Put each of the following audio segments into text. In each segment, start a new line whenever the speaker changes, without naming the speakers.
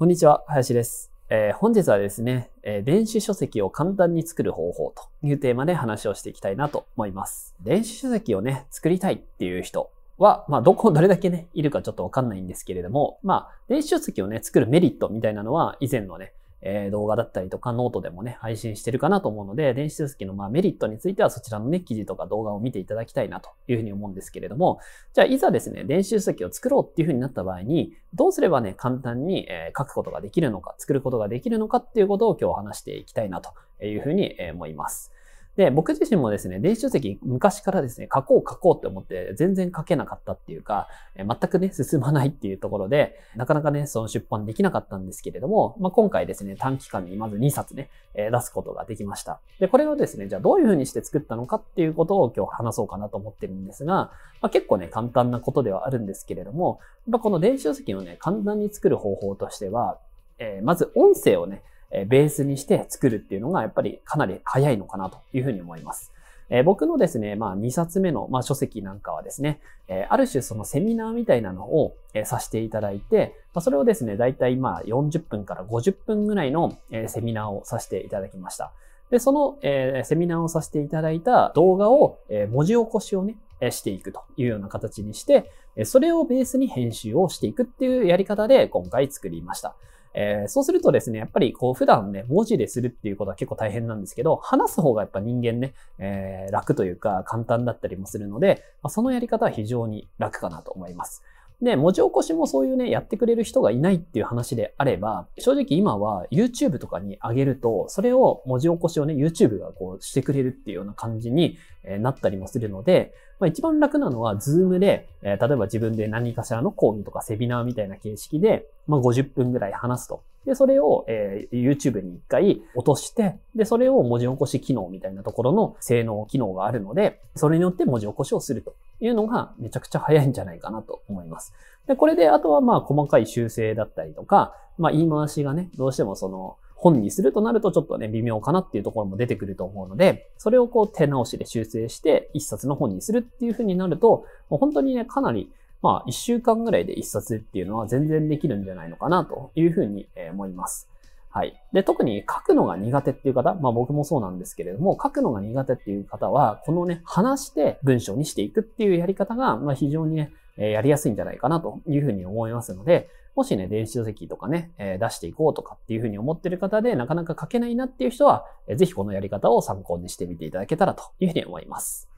こんにちは林です、えー本日はですね、えー電子書籍を簡単に作る方法というテーマで話をしていきたいなと思います。電子書籍をね作りたいっていう人は、まあ、どこ、どれだけね、いるかちょっとわかんないんですけれども、まあ、電子書籍をね、作るメリットみたいなのは、以前のね、えー動画だったりとかノートでもね、配信してるかなと思うので、電子書籍のまあメリットについてはそちらのね、記事とか動画を見ていただきたいなというふうに思うんですけれども、じゃあいざですね、電子書籍を作ろうっていうふうになった場合に、どうすればね、簡単に、えー書くことができるのか、作ることができるのかっていうことを今日話していきたいなというふうに思います。で、僕自身もですね、電子書籍昔からですね、書こう書こうって思って全然書けなかったっていうか、全くね、進まないっていうところで、なかなかね、その出版できなかったんですけれども、まあ、今回ですね、短期間にまず2冊ね、え出すことができました。で、これをですね、じゃあどういうふうにして作ったのかっていうことを今日話そうかなと思ってるんですが、まあ、結構ね、簡単なことではあるんですけれども、やっぱこの電子書籍をね、簡単に作る方法としては、えーまず音声をね、ベースにして作るっていうのがやっぱりかなり早いのかなというふうに思います。え僕のですね、まあ2冊目の、まあ、書籍なんかはですね、えある種そのセミナーみたいなのを、えさせていただいて、まあ、それをですね、だいたいまあ40分から50分ぐらいの、えセミナーをさせていただきました。で、その、えセミナーをさせていただいた動画を、え文字起こしをね、していくというような形にして、それをベースに編集をしていくっていうやり方で今回作りました。えーそうするとですね、やっぱりこう普段ね、文字でするっていうことは結構大変なんですけど、話す方がやっぱ人間ね、えー楽というか簡単だったりもするので、まあそのやり方は非常に楽かなと思います。で、文字起こしもそういうね、やってくれる人がいないっていう話であれば、正直今は YouTube とかに上げると、それを文字起こしをね、YouTube がこうしてくれるっていうような感じになったりもするので、まあ、一番楽なのは Zoom で、例えば自分で何かしらの講義とかセミナーみたいな形式で、まあ、50分ぐらい話すと。で、それを、えー YouTube に一回落として、で、それを文字起こし機能みたいなところの性能機能があるので、それによって文字起こしをするというのがめちゃくちゃ早いんじゃないかなと思います。で、これで、あとはまあ細かい修正だったりとか、まあ言い回しがね、どうしてもその、本にするとなるとちょっとね、微妙かなっていうところも出てくると思うので、それをこう手直しで修正して一冊の本にするっていう風になると、もう本当にね、かなり、まあ一週間ぐらいで一冊っていうのは全然できるんじゃないのかなという風に思います。はい。で、特に書くのが苦手っていう方、まあ僕もそうなんですけれども、書くのが苦手っていう方は、このね、話して文章にしていくっていうやり方が、まあ非常にね、やりやすいんじゃないかなというふうに思いますので、もしね、電子書籍とかね、出していこうとかっていうふうに思ってる方で、なかなか書けないなっていう人は、ぜひこのやり方を参考にしてみていただけたらというふうに思います。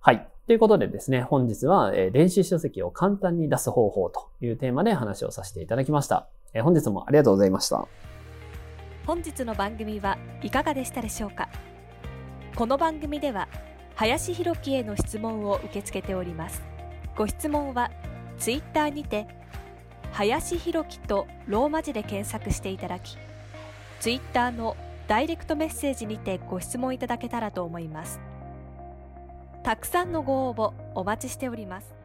はい。ということでですね、本日は、えー電子書籍を簡単に出す方法というテーマで話をさせていただきました。えー本日もありがとうございました。
本日の番組はいかがでしたでしょうか？この番組では林博樹への質問を受け付けておりますご質問はツイッターにて林博樹とローマ字で検索していただきツイッターのダイレクトメッセージにてご質問いただけたらと思いますたくさんのご応募お待ちしております。